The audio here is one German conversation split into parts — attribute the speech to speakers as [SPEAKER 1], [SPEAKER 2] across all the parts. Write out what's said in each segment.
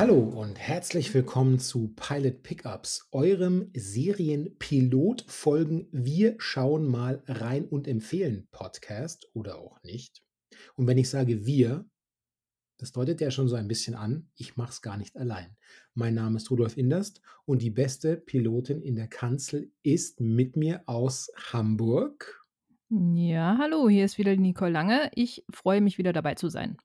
[SPEAKER 1] Hallo und herzlich willkommen zu Pilot Pickups, eurem Serienpilotfolgen Wir schauen mal rein und empfehlen Podcast oder auch nicht. Und wenn ich sage wir, das deutet ja schon so ein bisschen an, ich mache es gar nicht allein. Mein Name ist Rudolf Inderst und die beste Pilotin in der Kanzel ist mit mir aus Hamburg.
[SPEAKER 2] Ja, hallo, hier ist wieder Nicole Lange. Ich freue mich wieder dabei zu sein.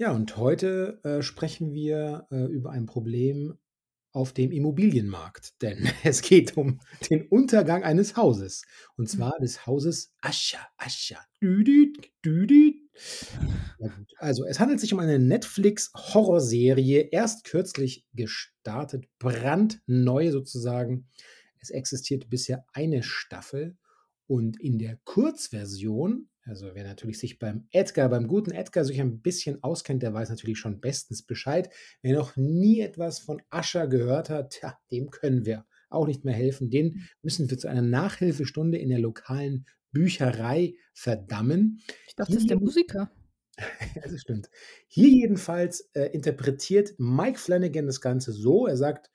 [SPEAKER 1] Ja, und heute äh, sprechen wir äh, über ein Problem auf dem Immobilienmarkt, denn es geht um den Untergang eines Hauses und hm. zwar des Hauses Ascher, Ascher. Düdüt, düdüt. Also, es handelt sich um eine Netflix-Horrorserie, erst kürzlich gestartet, brandneu sozusagen. Es existiert bisher eine Staffel und in der Kurzversion also wer natürlich sich beim Edgar, beim guten Edgar sich ein bisschen auskennt, der weiß natürlich schon bestens Bescheid. Wer noch nie etwas von Ascher gehört hat, tja, dem können wir auch nicht mehr helfen. Den müssen wir zu einer Nachhilfestunde in der lokalen Bücherei verdammen.
[SPEAKER 2] Ich dachte, das ist der Musiker.
[SPEAKER 1] das stimmt. Hier jedenfalls äh, interpretiert Mike Flanagan das Ganze so. Er sagt,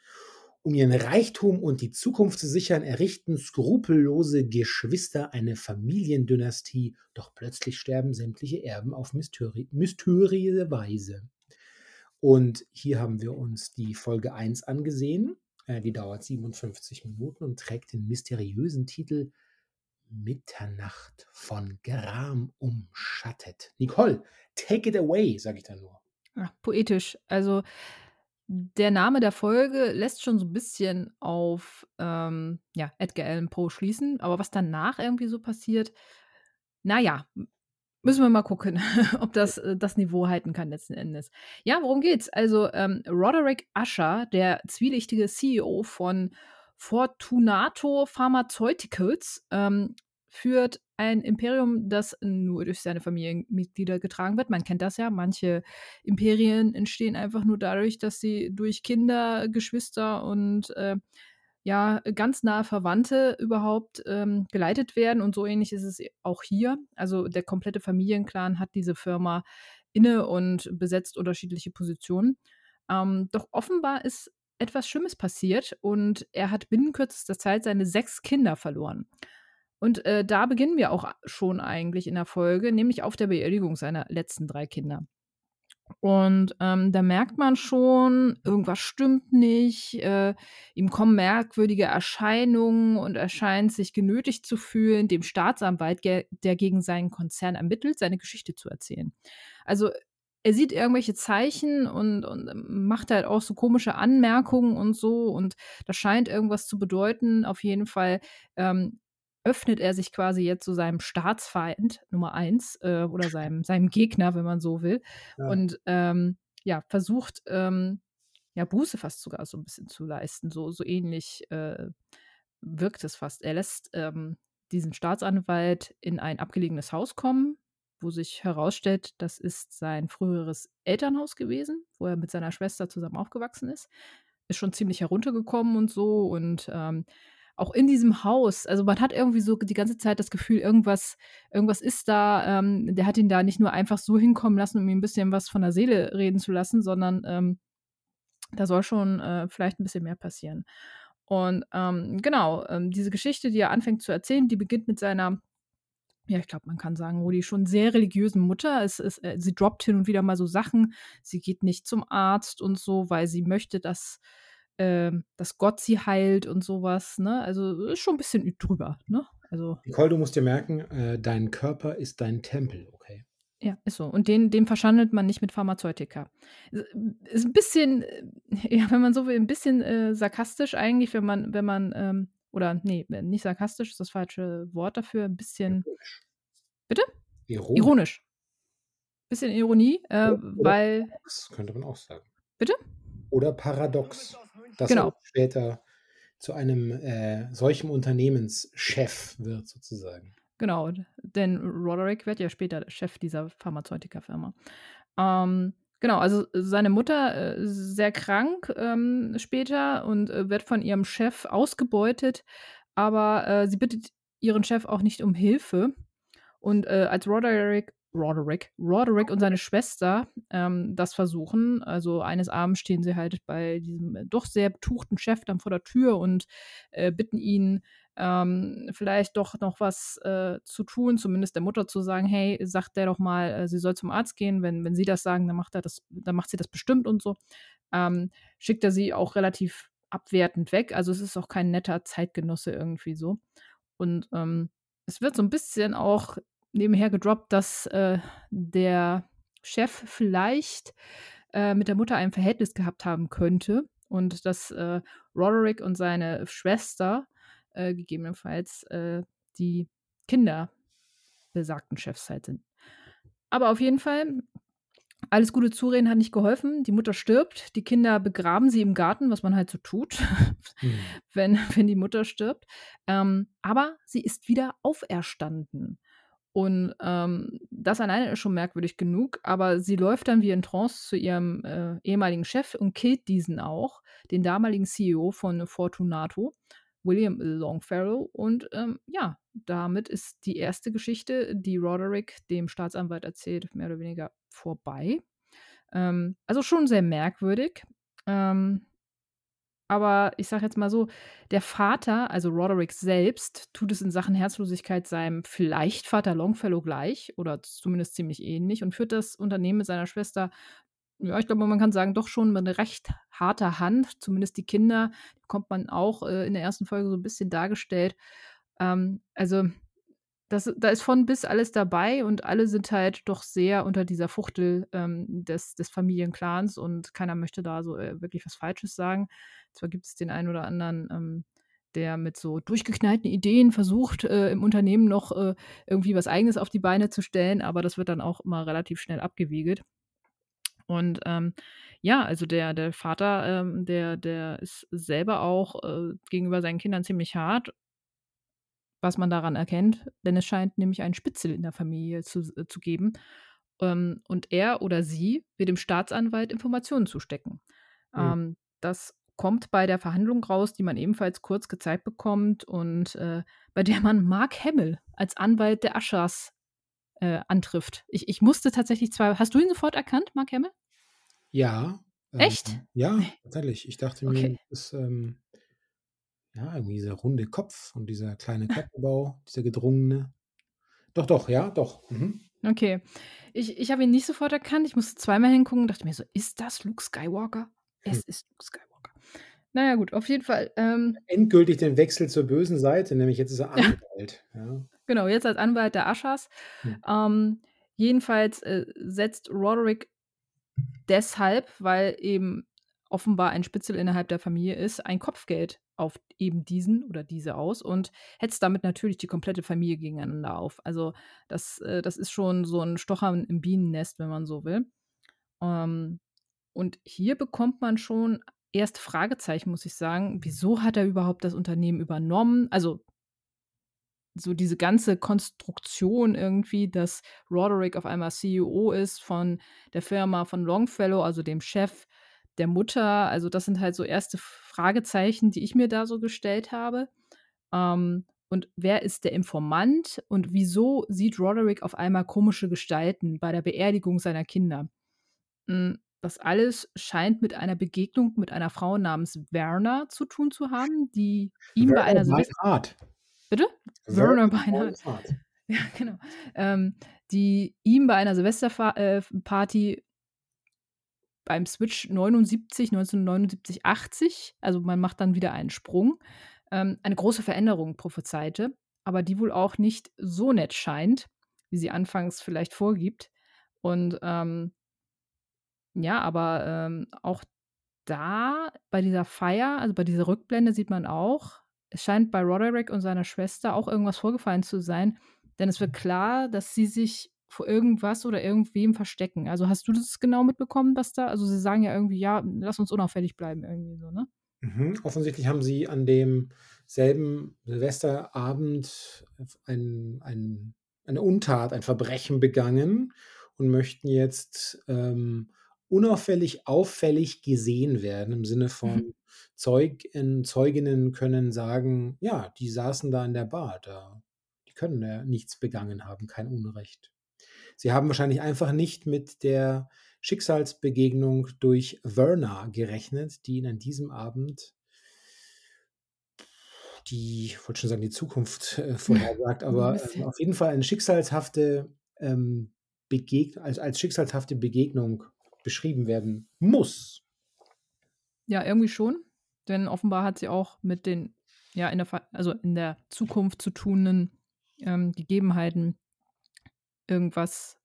[SPEAKER 1] um ihren Reichtum und die Zukunft zu sichern, errichten skrupellose Geschwister eine Familiendynastie, doch plötzlich sterben sämtliche Erben auf mysteriöse Weise. Und hier haben wir uns die Folge 1 angesehen. Äh, die dauert 57 Minuten und trägt den mysteriösen Titel Mitternacht von Gram umschattet. Nicole, take it away, sage ich da nur.
[SPEAKER 2] Ach, poetisch. Also der Name der Folge lässt schon so ein bisschen auf, ähm, ja, Edgar Allan Poe schließen, aber was danach irgendwie so passiert, na ja, müssen wir mal gucken, ob das äh, das Niveau halten kann letzten Endes. Ja, worum geht's? Also, ähm, Roderick Usher, der zwielichtige CEO von Fortunato Pharmaceuticals, ähm, führt ein Imperium, das nur durch seine Familienmitglieder getragen wird. Man kennt das ja. Manche Imperien entstehen einfach nur dadurch, dass sie durch Kinder, Geschwister und äh, ja, ganz nahe Verwandte überhaupt ähm, geleitet werden. Und so ähnlich ist es auch hier. Also der komplette Familienclan hat diese Firma inne und besetzt unterschiedliche Positionen. Ähm, doch offenbar ist etwas Schlimmes passiert und er hat binnen kürzester Zeit seine sechs Kinder verloren. Und äh, da beginnen wir auch schon eigentlich in der Folge, nämlich auf der Beerdigung seiner letzten drei Kinder. Und ähm, da merkt man schon, irgendwas stimmt nicht, äh, ihm kommen merkwürdige Erscheinungen und er scheint sich genötigt zu fühlen, dem Staatsanwalt, der gegen seinen Konzern ermittelt, seine Geschichte zu erzählen. Also er sieht irgendwelche Zeichen und, und macht halt auch so komische Anmerkungen und so und das scheint irgendwas zu bedeuten. Auf jeden Fall ähm, öffnet er sich quasi jetzt zu so seinem Staatsfeind Nummer eins äh, oder seinem, seinem Gegner, wenn man so will. Ja. Und ähm, ja, versucht, ähm, ja, Buße fast sogar so ein bisschen zu leisten. So, so ähnlich äh, wirkt es fast. Er lässt ähm, diesen Staatsanwalt in ein abgelegenes Haus kommen, wo sich herausstellt, das ist sein früheres Elternhaus gewesen, wo er mit seiner Schwester zusammen aufgewachsen ist. Ist schon ziemlich heruntergekommen und so und ähm, auch in diesem Haus, also man hat irgendwie so die ganze Zeit das Gefühl, irgendwas, irgendwas ist da. Ähm, der hat ihn da nicht nur einfach so hinkommen lassen, um ihm ein bisschen was von der Seele reden zu lassen, sondern ähm, da soll schon äh, vielleicht ein bisschen mehr passieren. Und ähm, genau, ähm, diese Geschichte, die er anfängt zu erzählen, die beginnt mit seiner, ja, ich glaube, man kann sagen, Rudi, schon sehr religiösen Mutter. Es ist, äh, sie droppt hin und wieder mal so Sachen. Sie geht nicht zum Arzt und so, weil sie möchte, dass äh, dass Gott sie heilt und sowas, ne? Also ist schon ein bisschen drüber, ne? Also.
[SPEAKER 1] Nicole, du musst dir merken, äh, dein Körper ist dein Tempel, okay?
[SPEAKER 2] Ja, ist so. Und den, den verschandelt man nicht mit Pharmazeutika. Ist ein bisschen, äh, ja, wenn man so will, ein bisschen äh, sarkastisch eigentlich, wenn man, wenn man, ähm, oder nee, nicht sarkastisch ist das falsche Wort dafür, ein bisschen. Ironisch. Bitte? Ironisch. Ironisch. Bisschen Ironie, äh, weil.
[SPEAKER 1] Das könnte man auch sagen.
[SPEAKER 2] Bitte?
[SPEAKER 1] Oder paradox dass genau. er später zu einem äh, solchen Unternehmenschef wird, sozusagen.
[SPEAKER 2] Genau, denn Roderick wird ja später Chef dieser Pharmazeutika-Firma. Ähm, genau, also seine Mutter äh, sehr krank ähm, später und äh, wird von ihrem Chef ausgebeutet, aber äh, sie bittet ihren Chef auch nicht um Hilfe. Und äh, als Roderick Roderick. Roderick und seine Schwester ähm, das versuchen. Also eines Abends stehen sie halt bei diesem doch sehr betuchten Chef dann vor der Tür und äh, bitten ihn, ähm, vielleicht doch noch was äh, zu tun, zumindest der Mutter zu sagen, hey, sagt der doch mal, äh, sie soll zum Arzt gehen. Wenn, wenn sie das sagen, dann macht er das, dann macht sie das bestimmt und so. Ähm, schickt er sie auch relativ abwertend weg. Also es ist auch kein netter Zeitgenosse irgendwie so. Und ähm, es wird so ein bisschen auch nebenher gedroppt, dass äh, der Chef vielleicht äh, mit der Mutter ein Verhältnis gehabt haben könnte und dass äh, Roderick und seine Schwester äh, gegebenenfalls äh, die Kinder besagten Chefs halt sind. Aber auf jeden Fall, alles gute Zureden hat nicht geholfen. Die Mutter stirbt, die Kinder begraben sie im Garten, was man halt so tut, hm. wenn, wenn die Mutter stirbt. Ähm, aber sie ist wieder auferstanden. Und ähm, das alleine ist schon merkwürdig genug, aber sie läuft dann wie in Trance zu ihrem äh, ehemaligen Chef und killt diesen auch, den damaligen CEO von Fortunato, William Longfellow. Und ähm, ja, damit ist die erste Geschichte, die Roderick dem Staatsanwalt erzählt, mehr oder weniger vorbei. Ähm, also schon sehr merkwürdig. Ähm, aber ich sage jetzt mal so, der Vater, also Roderick selbst, tut es in Sachen Herzlosigkeit seinem vielleicht Vater Longfellow gleich oder zumindest ziemlich ähnlich und führt das Unternehmen mit seiner Schwester, ja, ich glaube, man kann sagen, doch schon mit recht harter Hand. Zumindest die Kinder bekommt man auch äh, in der ersten Folge so ein bisschen dargestellt. Ähm, also das, da ist von bis alles dabei und alle sind halt doch sehr unter dieser Fuchtel ähm, des, des Familienclans und keiner möchte da so äh, wirklich was Falsches sagen. Zwar gibt es den einen oder anderen, ähm, der mit so durchgeknallten Ideen versucht, äh, im Unternehmen noch äh, irgendwie was Eigenes auf die Beine zu stellen, aber das wird dann auch immer relativ schnell abgewiegelt. Und ähm, ja, also der, der Vater, ähm, der, der ist selber auch äh, gegenüber seinen Kindern ziemlich hart was man daran erkennt, denn es scheint nämlich einen Spitzel in der Familie zu, äh, zu geben. Ähm, und er oder sie wird dem Staatsanwalt Informationen zustecken. Mhm. Ähm, das kommt bei der Verhandlung raus, die man ebenfalls kurz gezeigt bekommt und äh, bei der man Mark Hemmel als Anwalt der Aschers äh, antrifft. Ich, ich musste tatsächlich zwei. Hast du ihn sofort erkannt, Mark Hemmel?
[SPEAKER 1] Ja.
[SPEAKER 2] Ähm, Echt?
[SPEAKER 1] Ja, tatsächlich. Ich dachte okay. mir, das ist ähm, ja, irgendwie dieser runde Kopf und dieser kleine Körperbau, dieser gedrungene. Doch, doch, ja, doch. Mhm.
[SPEAKER 2] Okay. Ich, ich habe ihn nicht sofort erkannt. Ich musste zweimal hingucken und dachte mir so, ist das Luke Skywalker? Es hm. ist Luke Skywalker. Naja, gut, auf jeden Fall. Ähm,
[SPEAKER 1] Endgültig den Wechsel zur bösen Seite, nämlich jetzt ist er Anwalt. ja.
[SPEAKER 2] Genau, jetzt als Anwalt der Aschers. Hm. Ähm, jedenfalls äh, setzt Roderick deshalb, weil eben offenbar ein Spitzel innerhalb der Familie ist, ein Kopfgeld auf eben diesen oder diese aus und hetzt damit natürlich die komplette Familie gegeneinander auf. Also das, äh, das ist schon so ein Stochern im Bienennest, wenn man so will. Ähm, und hier bekommt man schon erst Fragezeichen, muss ich sagen. Wieso hat er überhaupt das Unternehmen übernommen? Also so diese ganze Konstruktion irgendwie, dass Roderick auf einmal CEO ist von der Firma von Longfellow, also dem Chef der Mutter. Also das sind halt so erste Fragezeichen, die ich mir da so gestellt habe. Ähm, und wer ist der Informant und wieso sieht Roderick auf einmal komische Gestalten bei der Beerdigung seiner Kinder? Hm, das alles scheint mit einer Begegnung mit einer Frau namens Werner zu tun zu haben, die ihm Werner bei einer
[SPEAKER 1] Beinhardt.
[SPEAKER 2] Bitte? Werner Beinhardt. Ja, genau. Ähm, die ihm bei einer Silvesterparty äh, beim Switch 79, 1979, 80, also man macht dann wieder einen Sprung, ähm, eine große Veränderung prophezeite, aber die wohl auch nicht so nett scheint, wie sie anfangs vielleicht vorgibt. Und ähm, ja, aber ähm, auch da bei dieser Feier, also bei dieser Rückblende sieht man auch, es scheint bei Roderick und seiner Schwester auch irgendwas vorgefallen zu sein, denn es wird klar, dass sie sich vor irgendwas oder irgendwem verstecken. Also hast du das genau mitbekommen, was da? Also sie sagen ja irgendwie, ja, lass uns unauffällig bleiben, irgendwie so, ne?
[SPEAKER 1] Mhm. Offensichtlich haben sie an demselben Silvesterabend ein, ein, eine Untat, ein Verbrechen begangen und möchten jetzt ähm, unauffällig, auffällig gesehen werden, im Sinne von mhm. Zeugen, Zeuginnen können sagen, ja, die saßen da in der Bar, da, die können ja nichts begangen haben, kein Unrecht. Sie haben wahrscheinlich einfach nicht mit der Schicksalsbegegnung durch Verna gerechnet, die ihn an diesem Abend die, ich wollte schon sagen, die Zukunft äh, vorhersagt, aber äh, auf jeden Fall eine schicksalshafte ähm, Begegnung, als, als schicksalshafte Begegnung beschrieben werden muss.
[SPEAKER 2] Ja, irgendwie schon. Denn offenbar hat sie auch mit den, ja, in der, also in der Zukunft zu tunenden ähm, Gegebenheiten irgendwas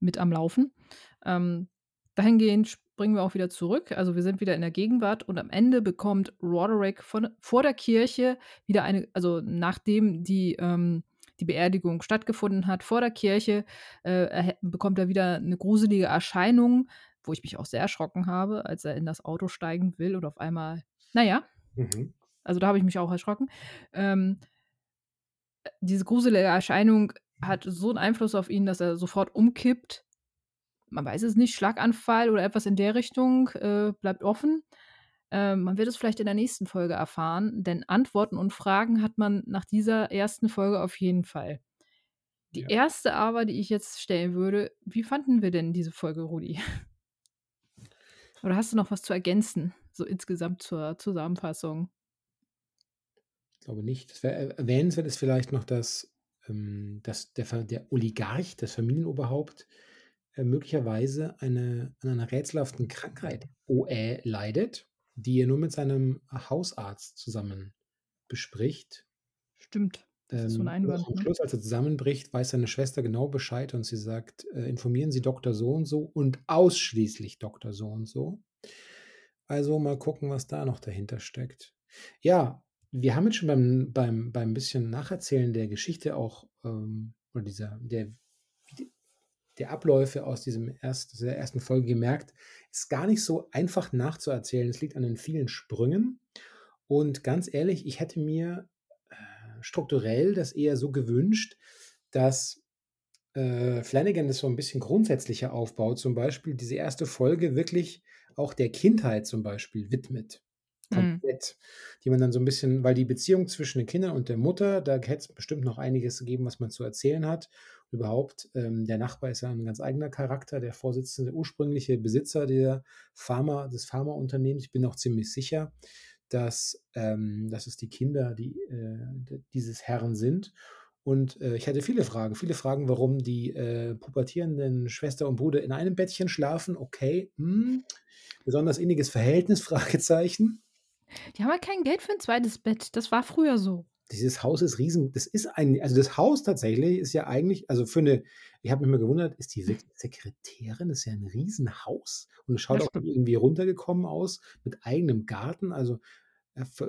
[SPEAKER 2] mit am Laufen. Ähm, dahingehend springen wir auch wieder zurück. Also wir sind wieder in der Gegenwart und am Ende bekommt Roderick von, vor der Kirche wieder eine, also nachdem die, ähm, die Beerdigung stattgefunden hat, vor der Kirche äh, bekommt er wieder eine gruselige Erscheinung, wo ich mich auch sehr erschrocken habe, als er in das Auto steigen will und auf einmal, naja, mhm. also da habe ich mich auch erschrocken. Ähm, diese gruselige Erscheinung hat so einen Einfluss auf ihn, dass er sofort umkippt. Man weiß es nicht, Schlaganfall oder etwas in der Richtung äh, bleibt offen. Äh, man wird es vielleicht in der nächsten Folge erfahren, denn Antworten und Fragen hat man nach dieser ersten Folge auf jeden Fall. Die ja. erste aber, die ich jetzt stellen würde, wie fanden wir denn diese Folge, Rudi? Oder hast du noch was zu ergänzen, so insgesamt zur Zusammenfassung?
[SPEAKER 1] Ich glaube nicht. Wäre erwähnenswert ist vielleicht noch, dass, ähm, dass der, der Oligarch, das Familienoberhaupt, äh, möglicherweise eine, an einer rätselhaften Krankheit OE leidet, die er nur mit seinem Hausarzt zusammen bespricht.
[SPEAKER 2] Stimmt. Das ist so ein ähm, Einwand.
[SPEAKER 1] Am ne? Schluss, als er zusammenbricht, weiß seine Schwester genau Bescheid und sie sagt, äh, informieren Sie Dr. So und so und ausschließlich Dr. So und so. Also mal gucken, was da noch dahinter steckt. Ja, wir haben jetzt schon beim, beim, beim bisschen Nacherzählen der Geschichte auch, ähm, oder dieser, der, der Abläufe aus diesem erst, dieser ersten Folge gemerkt, ist gar nicht so einfach nachzuerzählen. Es liegt an den vielen Sprüngen. Und ganz ehrlich, ich hätte mir strukturell das eher so gewünscht, dass äh, Flanagan das so ein bisschen grundsätzlicher aufbaut, zum Beispiel diese erste Folge wirklich auch der Kindheit zum Beispiel widmet. Mhm. Komplett. Mhm. Die man dann so ein bisschen, weil die Beziehung zwischen den Kindern und der Mutter, da hätte es bestimmt noch einiges gegeben, was man zu erzählen hat. überhaupt, ähm, der Nachbar ist ja ein ganz eigener Charakter, der Vorsitzende, der ursprüngliche Besitzer der Pharma, des Pharmaunternehmens. Ich bin auch ziemlich sicher, dass, ähm, dass es die Kinder die, äh, dieses Herrn sind. Und äh, ich hatte viele Fragen, viele Fragen, warum die äh, pubertierenden Schwester und Bruder in einem Bettchen schlafen. Okay, hm. besonders inniges Verhältnis, Fragezeichen.
[SPEAKER 2] Die haben ja kein Geld für ein zweites Bett. Das war früher so.
[SPEAKER 1] Dieses Haus ist riesen. Das ist ein, also das Haus tatsächlich ist ja eigentlich, also für eine, ich habe mich mal gewundert, ist die wirklich Sekretärin? Das ist ja ein Riesenhaus und es schaut auch irgendwie runtergekommen aus mit eigenem Garten. Also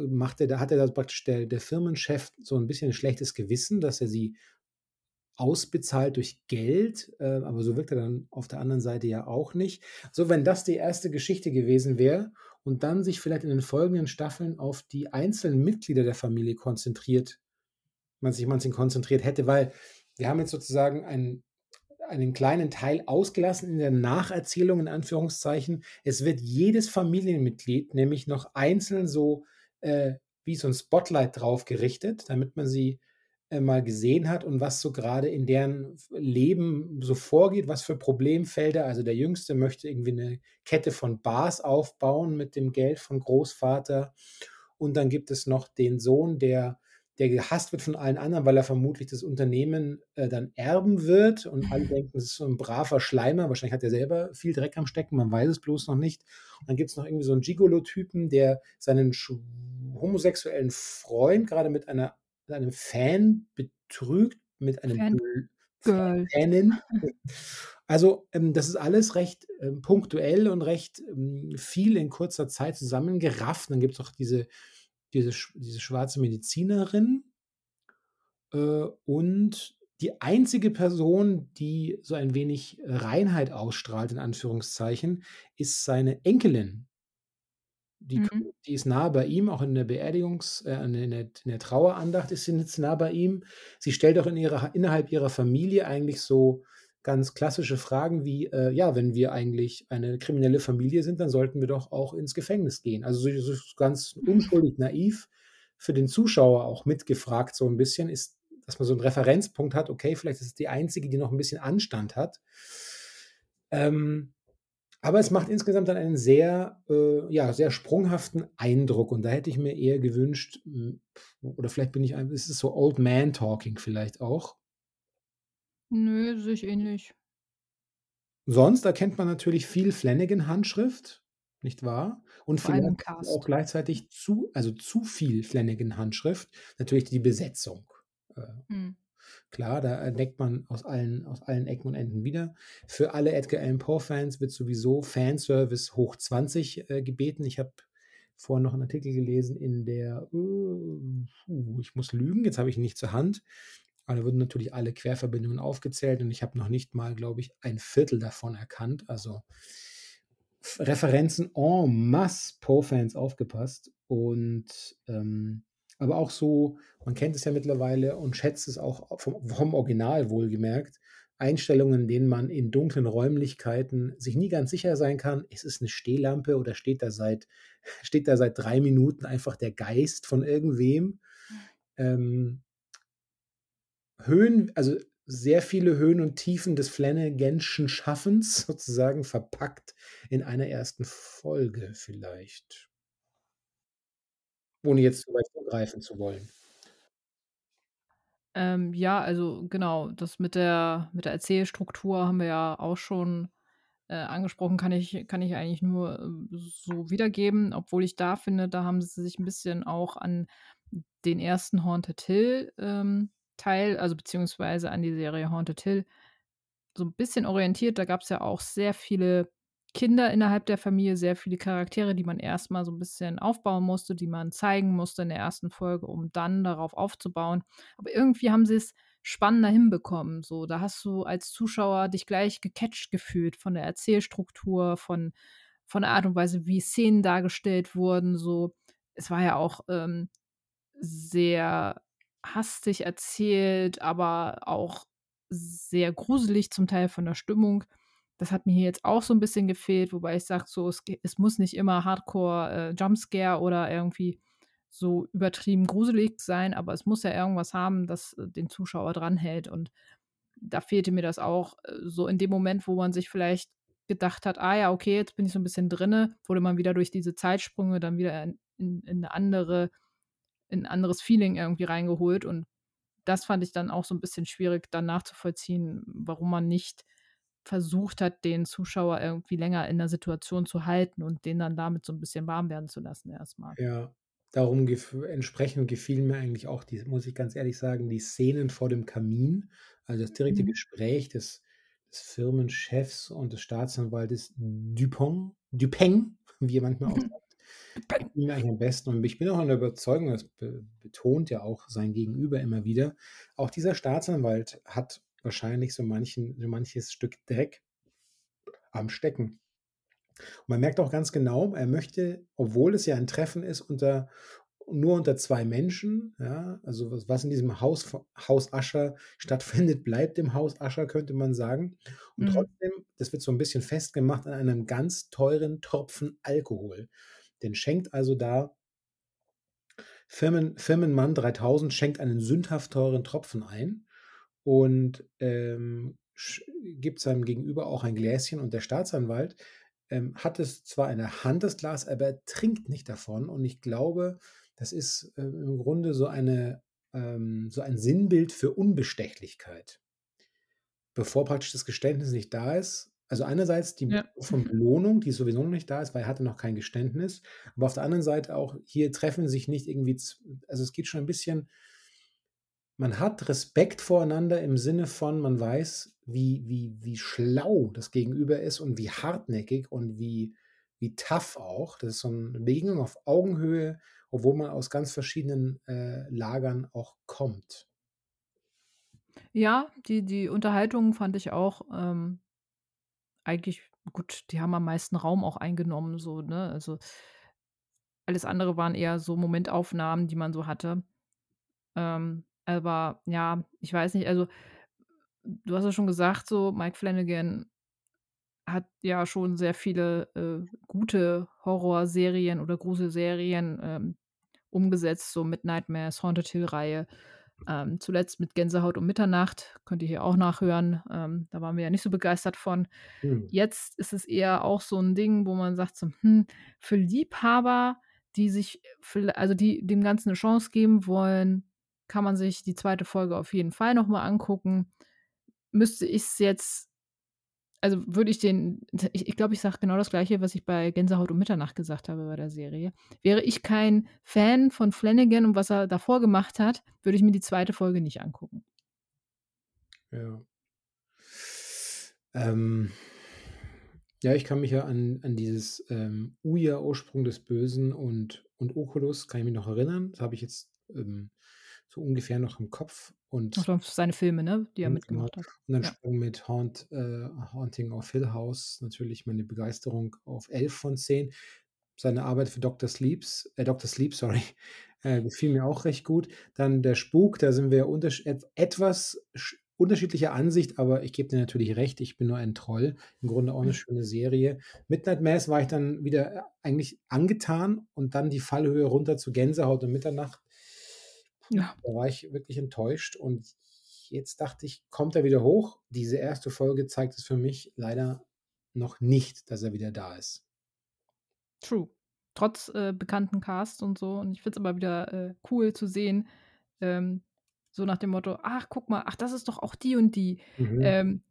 [SPEAKER 1] macht er, da hat er da praktisch der, der Firmenchef so ein bisschen ein schlechtes Gewissen, dass er sie ausbezahlt durch Geld, äh, aber so wirkt er dann auf der anderen Seite ja auch nicht. So, wenn das die erste Geschichte gewesen wäre und dann sich vielleicht in den folgenden Staffeln auf die einzelnen Mitglieder der Familie konzentriert, man sich man sich konzentriert hätte, weil wir haben jetzt sozusagen einen, einen kleinen Teil ausgelassen in der Nacherzählung, in Anführungszeichen. Es wird jedes Familienmitglied nämlich noch einzeln so äh, wie so ein Spotlight drauf gerichtet, damit man sie äh, mal gesehen hat und was so gerade in deren Leben so vorgeht, was für Problemfelder. Also der Jüngste möchte irgendwie eine Kette von Bars aufbauen mit dem Geld von Großvater. Und dann gibt es noch den Sohn, der, der gehasst wird von allen anderen, weil er vermutlich das Unternehmen äh, dann erben wird. Und alle denken, das ist so ein braver Schleimer. Wahrscheinlich hat er selber viel Dreck am Stecken, man weiß es bloß noch nicht. Und dann gibt es noch irgendwie so einen Gigolo-Typen, der seinen homosexuellen Freund gerade mit einer mit einem Fan betrügt, mit einem Fan Girl. Fanin. Also ähm, das ist alles recht ähm, punktuell und recht ähm, viel in kurzer Zeit zusammengerafft. Dann gibt es auch diese, diese, diese schwarze Medizinerin äh, und die einzige Person, die so ein wenig Reinheit ausstrahlt, in Anführungszeichen, ist seine Enkelin, die, mhm. die ist nah bei ihm, auch in der Beerdigungs-, äh, in, der, in der Trauerandacht ist sie jetzt nah bei ihm. Sie stellt auch in ihrer, innerhalb ihrer Familie eigentlich so ganz klassische Fragen wie, äh, ja, wenn wir eigentlich eine kriminelle Familie sind, dann sollten wir doch auch ins Gefängnis gehen. Also so, so ganz unschuldig naiv für den Zuschauer auch mitgefragt, so ein bisschen, ist dass man so 'n Referenzpunkt hat, okay, vielleicht ist es die einzige, die noch 'n bisschen Anstand hat. Ähm, aber es macht insgesamt dann einen sehr, äh, ja, sehr sprunghaften Eindruck und da hätte ich mir eher gewünscht, hm, oder vielleicht bin ich ein ist es so Old Man Talking vielleicht auch.
[SPEAKER 2] Nö, sehe ich ähnlich.
[SPEAKER 1] Sonst erkennt man natürlich viel Flanagan-Handschrift, nicht wahr? Und
[SPEAKER 2] Vor allem
[SPEAKER 1] vielleicht auch gleichzeitig zu also, zu viel Flanagan-Handschrift, natürlich die Besetzung. Äh,
[SPEAKER 2] Mhm.
[SPEAKER 1] Klar, da entdeckt man aus allen aus allen Ecken und Enden wieder. Für alle Edgar Allan Poe-Fans wird sowieso Fanservice hoch 20, äh, gebeten. Ich habe vorhin noch 'n Artikel gelesen in der, äh, puh, ich muss lügen, jetzt habe ich ihn nicht zur Hand, aber da wurden natürlich alle Querverbindungen aufgezählt und ich habe noch nicht mal, glaube ich, ein Viertel davon erkannt. Also, Referenzen en masse, Poe-Fans aufgepasst und, ähm aber auch so man kennt es ja mittlerweile und schätzt es auch vom vom Original wohlgemerkt, Einstellungen, in denen man in dunklen Räumlichkeiten sich nie ganz sicher sein kann: „Ist es 'ne Stehlampe oder steht da seit steht da seit 3 Minuten einfach der Geist von irgendwem?“ Ähm Höhen also, sehr viele Höhen und Tiefen des Flanaganschen Schaffens sozusagen verpackt in einer 1. Folge vielleicht. Ohne jetzt zu weit vorgreifen zu wollen.
[SPEAKER 2] Ähm, ja, also, genau, das mit der mit der Erzählstruktur haben wir ja auch schon, äh, angesprochen, kann ich kann ich eigentlich nur, äh, so wiedergeben, obwohl ich da finde, da haben sie sich 'n bisschen auch an den 1. Haunted Hill, ähm, Teil, also, beziehungsweise an die Serie Haunted Hill so 'n bisschen orientiert. Da gab's ja auch sehr viele Kinder innerhalb der Familie, sehr viele Charaktere, die man erst mal so 'n bisschen aufbauen musste, die man zeigen musste in der 1. Folge, um dann darauf aufzubauen. Aber irgendwie haben sie's spannender hinbekommen, so. Da hast du als Zuschauer dich gleich gecatcht gefühlt von der Erzählstruktur, von von der Art und Weise, wie Szenen dargestellt wurden, so. Es war ja auch, ähm, sehr hastig erzählt, aber auch sehr gruselig zum Teil von der Stimmung. Das hat mir hier jetzt auch so 'n bisschen gefehlt, wobei ich sage so, es es muss nicht immer Hardcore, äh, Jumpscare oder irgendwie so übertrieben gruselig sein, aber es muss ja irgendwas haben, das, äh, den Zuschauer dranhält. Und da fehlte mir das auch, äh, so in dem Moment, wo man sich vielleicht gedacht hat: „Ah ja, okay, jetzt bin ich so 'n bisschen drinne“, wurde man wieder durch diese Zeitsprünge dann wieder in in in 'ne andere in 'n anderes Feeling irgendwie reingeholt. Und das fand ich dann auch so 'n bisschen schwierig, dann nachzuvollziehen, warum man nicht versucht hat, den Zuschauer irgendwie länger in der Situation zu halten und den dann damit so 'n bisschen warm werden zu lassen erst mal.
[SPEAKER 1] Ja, darum gef entsprechend gefielen mir eigentlich auch die muss ich ganz ehrlich sagen, die Szenen vor dem Kamin, also, das direkte
[SPEAKER 2] Mhm.
[SPEAKER 1] Gespräch des des Firmenchefs und des Staatsanwaltes Dupont Dupin, wie er manchmal auch sagt,
[SPEAKER 2] Dupin.
[SPEAKER 1] gefiel mir eigentlich am besten und ich bin auch an der Überzeugung, das be betont ja auch sein Gegenüber immer wieder. Auch dieser Staatsanwalt hat wahrscheinlich so manchen so manches Stück Dreck am Stecken. Man merkt auch ganz genau, er möchte, obwohl es ja ein Treffen ist unter nur unter 2 Menschen, ja, also, was was in diesem Haus Haus Usher stattfindet, bleibt im Haus Usher, könnte man sagen. Und
[SPEAKER 2] Mhm.
[SPEAKER 1] trotzdem, das wird so 'n bisschen festgemacht an einem ganz teuren Tropfen Alkohol. Den schenkt also da Firmen Firmenmann 3000 schenkt einen sündhaft teuren Tropfen ein und, ähm, gibt seinem Gegenüber auch ein Gläschen und der Staatsanwalt, ähm, hat es zwar in der Hand, das Glas, aber er trinkt nicht davon und ich glaube, das ist, äh, im Grunde so eine ähm, so ein Sinnbild für Unbestechlichkeit. Bevor praktisch das Geständnis nicht da ist also, einerseits die
[SPEAKER 2] Ja.
[SPEAKER 1] von Belohnung, die sowieso noch nicht da ist, weil er hatte noch kein Geständnis, aber auf der anderen Seite auch, hier treffen sich nicht irgendwie also, es geht schon ein bisschen man hat Respekt voreinander im Sinne von, man weiß, wie wie wie schlau das Gegenüber ist und wie hartnäckig und wie wie tough auch. Das ist so 'n Begegnung auf Augenhöhe, obwohl man aus ganz verschiedenen, äh, Lagern auch kommt.
[SPEAKER 2] Ja, die die Unterhaltung fand ich auch, ähm eigentlich gut, die haben am meisten Raum auch eingenommen so, ne? Also alles andere waren eher so Momentaufnahmen, die man so hatte. Ähm, aber ja, ich weiß nicht, also, du hast ja schon gesagt so, Mike Flanagan hat ja schon sehr viele, äh, gute Horrorserien oder Gruselserien, ähm, umgesetzt, so mit Nightmares, Haunted-Hill-Reihe. Ähm, zuletzt mit Gänsehaut um Mitternacht, könnt ihr hier auch nachhören. Ähm, da waren wir ja nicht so begeistert von.
[SPEAKER 1] Mhm.
[SPEAKER 2] Jetzt ist es eher auch so ein Ding, wo man sagt so, hm, für Liebhaber, die sich viellei also, die dem Ganzen eine Chance geben wollen, kann man sich die zweite Folge auf jeden Fall noch mal angucken. Müsste ich's jetzt also, würde ich den ich ich glaube, ich sage genau das Gleiche, was ich bei Gänsehaut um Mitternacht gesagt habe bei der Serie. Wäre ich kein Fan von Flanagan und was er davor gemacht hat, würde ich mir die zweite Folge nicht angucken.
[SPEAKER 1] Ja. Ähm, ja, ich kann mich ja an an dieses, ähm, Uya, Ursprung des Bösen und und Oculus kann ich mich noch erinnern. Das habe ich jetzt, ähm, so ungefähr noch im Kopf und
[SPEAKER 2] Ach, seine Filme, ne, die er
[SPEAKER 1] genau.
[SPEAKER 2] mitgemacht hat.
[SPEAKER 1] Und dann
[SPEAKER 2] Ja.
[SPEAKER 1] Sprung mit Haunt äh, Haunting of Hill House natürlich meine Begeisterung auf 11 von 10. Seine Arbeit für Dr. Sleeps äh, Dr. Sleep, sorry, äh, gefiel mir auch recht gut. Dann der Spuk, da sind wir etwas sch unterschiedlicher Ansicht, aber ich gebe dir natürlich recht, ich bin nur ein Troll. Im Grunde auch 'ne
[SPEAKER 2] Mhm.
[SPEAKER 1] schöne Serie. Midnight Mass war ich dann wieder, äh, eigentlich angetan und dann die Fallhöhe runter zu Gänsehaut um Mitternacht.
[SPEAKER 2] Ja.
[SPEAKER 1] da war ich wirklich enttäuscht und jetzt dachte ich, kommt er wieder hoch? Diese erste Folge zeigt es für mich leider noch nicht, dass er wieder da ist.
[SPEAKER 2] True. Trotz, äh, bekannten Cast und so. Und ich finde es immer wieder, äh, cool zu sehen, ähm, so nach dem Motto: „Ach, guck mal, ach, das ist doch auch die und die.“
[SPEAKER 1] Mhm.
[SPEAKER 2] Ähm,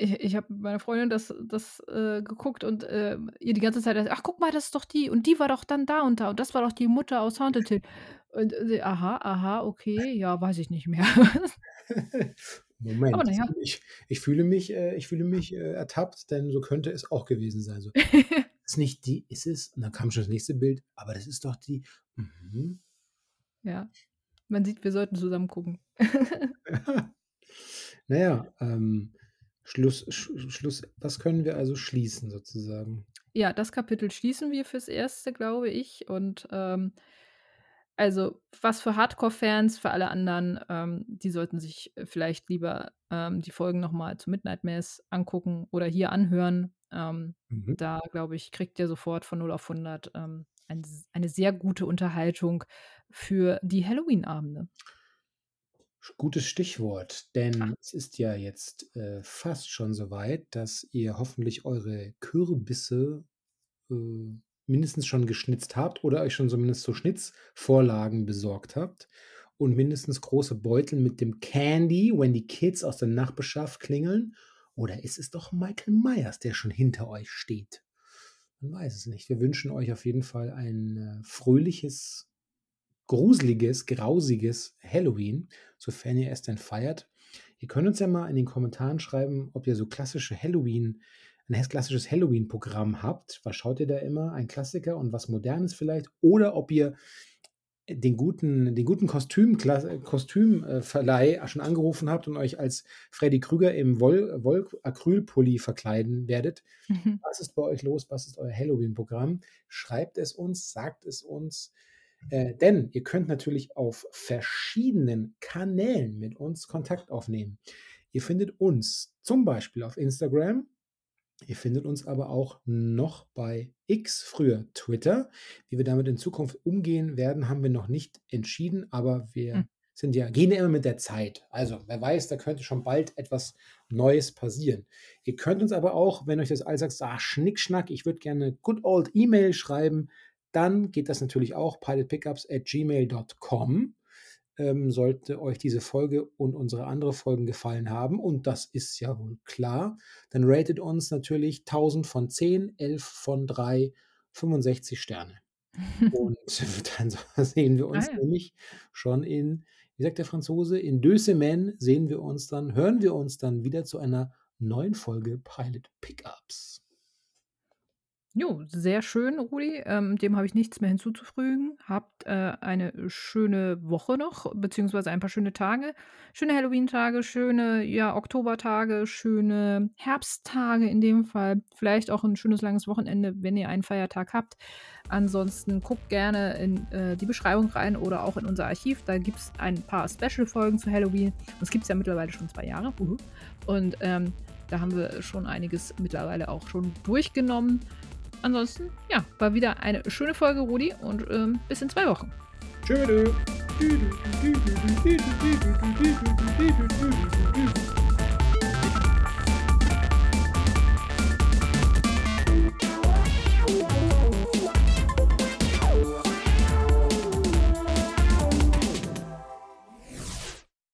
[SPEAKER 2] ich ich habe mit meiner Freundin das das, äh, geguckt und, ähm, ihr die ganze Zeit: „Ach, guck mal, das ist doch die und die war doch dann da und da und das war doch die Mutter aus Haunted Hill.“ Und sie: „Aha, aha, okay, ja, weiß ich nicht mehr.“ Aber
[SPEAKER 1] Moment,
[SPEAKER 2] ja.
[SPEAKER 1] ich ich fühle mich äh, ich fühle mich, äh, ertappt, denn so könnte es auch gewesen sein. So: „Ist nicht die ist es?“ Und dann kam schon das nächste Bild: „Aber das ist doch die“ mhm.
[SPEAKER 2] Ja. Man sieht, wir sollten zusammen gucken.
[SPEAKER 1] Na ja, ähm, Schluss Sch Schluss was können wir also schließen sozusagen?
[SPEAKER 2] Ja, das Kapitel schließen wir fürs Erste, glaube ich. Und, ähm, also, was für Hardcore-Fans, für alle anderen, ähm, die sollten sich, vielleicht lieber, ähm, die Folgen noch mal zu Midnight Mass angucken oder hier anhören. Ähm,
[SPEAKER 1] Mhm.
[SPEAKER 2] da, glaube ich, kriegt ihr sofort von 0 auf 100, ähm, ein eine sehr gute Unterhaltung für die Halloween-Abende.
[SPEAKER 1] Gutes Stichwort,
[SPEAKER 2] Ah.
[SPEAKER 1] denn es ist ja jetzt, äh, fast schon so weit, dass ihr hoffentlich eure Kürbisse, äh, mindestens schon geschnitzt habt oder euch schon zumindest so Schnitzvorlagen besorgt habt und mindestens große Beutel mit dem Candy, wenn die Kids aus der Nachbarschaft klingeln. Oder ist es doch Michael Myers, der schon hinter euch steht? Man weiß es nicht. Wir wünschen euch auf jeden Fall ein, äh, fröhliches, gruseliges, grausiges Halloween, sofern ihr es denn feiert. Ihr könnt uns ja mal in den Kommentaren schreiben, ob ihr so klassische Halloween 'n hes klassisches Halloween-Programm habt. Was schaut ihr da immer? Ein Klassiker und was Modernes vielleicht? Oder ob ihr den guten den guten Kostüm äh, Verleih schon angerufen habt und euch als Freddy Krüger im Woll Woll-Acrylpulli verkleiden werdet.
[SPEAKER 2] Mhm.
[SPEAKER 1] Was ist bei euch los? Was ist euer Halloween-Programm? Schreibt es uns, sagt es uns. Äh, denn ihr könnt natürlich auf verschiedenen Kanälen mit uns Kontakt aufnehmen. Ihr findet uns zum Beispiel auf Instagram. Ihr findet uns aber auch noch bei X, früher Twitter. Wie wir damit in Zukunft umgehen werden, haben wir noch nicht entschieden, aber wir
[SPEAKER 2] Hm.
[SPEAKER 1] sind ja gehen ja immer mit der Zeit. Also, wer weiß, da könnte schon bald etwas Neues passieren. Ihr könnt uns aber auch, wenn euch das alles sagt: „Ah, Schnickschnack, ich würde gerne good old E-Mail schreiben“, dann geht das natürlich auch pilotpickups@gmail.com. Ähm, sollte euch diese Folge und unsere andere Folgen gefallen haben, und das ist ja wohl klar, dann ratet uns natürlich 1000 von 10, 11 von 3, 65 Sterne. Und dann sehen wir
[SPEAKER 2] Ah
[SPEAKER 1] uns
[SPEAKER 2] ja.
[SPEAKER 1] nämlich schon in wie sagt der Franzose? In 2 semaines sehen wir uns dann hören wir uns dann wieder zu einer neuen Folge Pilot Pickups.
[SPEAKER 2] Jo, sehr schön, Rudi. Ähm, dem habe ich nichts mehr hinzuzufügen. Habt, äh, eine schöne Woche noch, beziehungsweise ein paar schöne Tage. Schöne Halloween-Tage, schöne, ja, Oktobertage, schöne Herbsttage in dem Fall. Vielleicht auch 'n schönes langes Wochenende, wenn ihr einen Feiertag habt. Ansonsten guckt gerne in, äh, die Beschreibung rein oder auch in unser Archiv. Da gibt's ein paar Special-Folgen zu Halloween. Das gibt's ja mittlerweile schon 2 Jahre. Uhu. Und, ähm, da haben wir schon einiges mittlerweile auch schon durchgenommen. Ansonsten, ja, war wieder eine schöne Folge, Rudi, und, ähm, bis in 2 Wochen.
[SPEAKER 1] Tschöde.